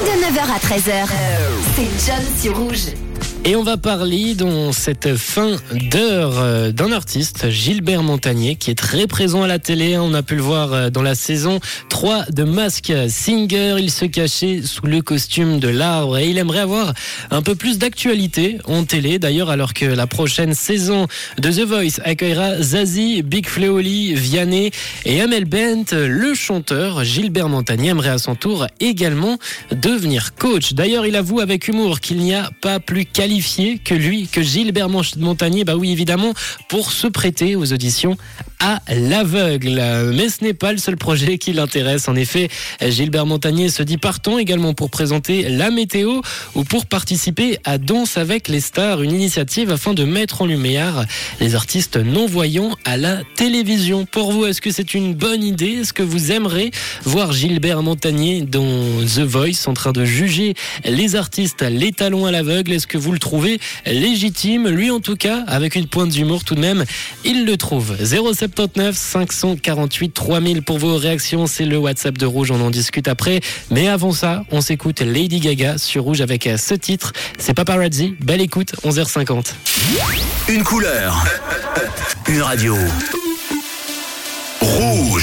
De 9h à 13h, c'est John sur Rouge. Et on va parler dans cette fin d'heure euh, d'un artiste, Gilbert Montagnier, qui est très présent à la télé. On a pu le voir euh, dans la saison 3 de Mask Singer. Il se cachait sous le costume de l'arbre et il aimerait avoir un peu plus d'actualité en télé. D'ailleurs, alors que la prochaine saison de The Voice accueillera Zazie, Big Fleoli, Vianney et Amel Bent, le chanteur Gilbert Montagnier aimerait à son tour également devenir coach. D'ailleurs, il avoue avec humour qu'il n'y a pas plus qualifié que lui, que Gilbert Montagnier, bah oui évidemment, pour se prêter aux auditions à l'aveugle. Mais ce n'est pas le seul projet qui l'intéresse. En effet, Gilbert Montagnier se dit partant également pour présenter la météo ou pour participer à Danse avec les stars, une initiative afin de mettre en lumière les artistes non-voyants à la télévision. Pour vous, est-ce que c'est une bonne idée? Est-ce que vous aimeriez voir Gilbert Montagnier dans The Voice en train de juger les artistes, les talons à l'aveugle? Est-ce que vous le trouvez légitime? Lui en tout cas, avec une pointe d'humour tout de même, il le trouve. 07 79 548 3000 pour vos réactions. C'est le WhatsApp de Rouge. On en discute après. Mais avant ça, on s'écoute Lady Gaga sur Rouge avec ce titre. C'est Paparazzi. Belle écoute, 11h50. Une couleur. Une radio. Rouge.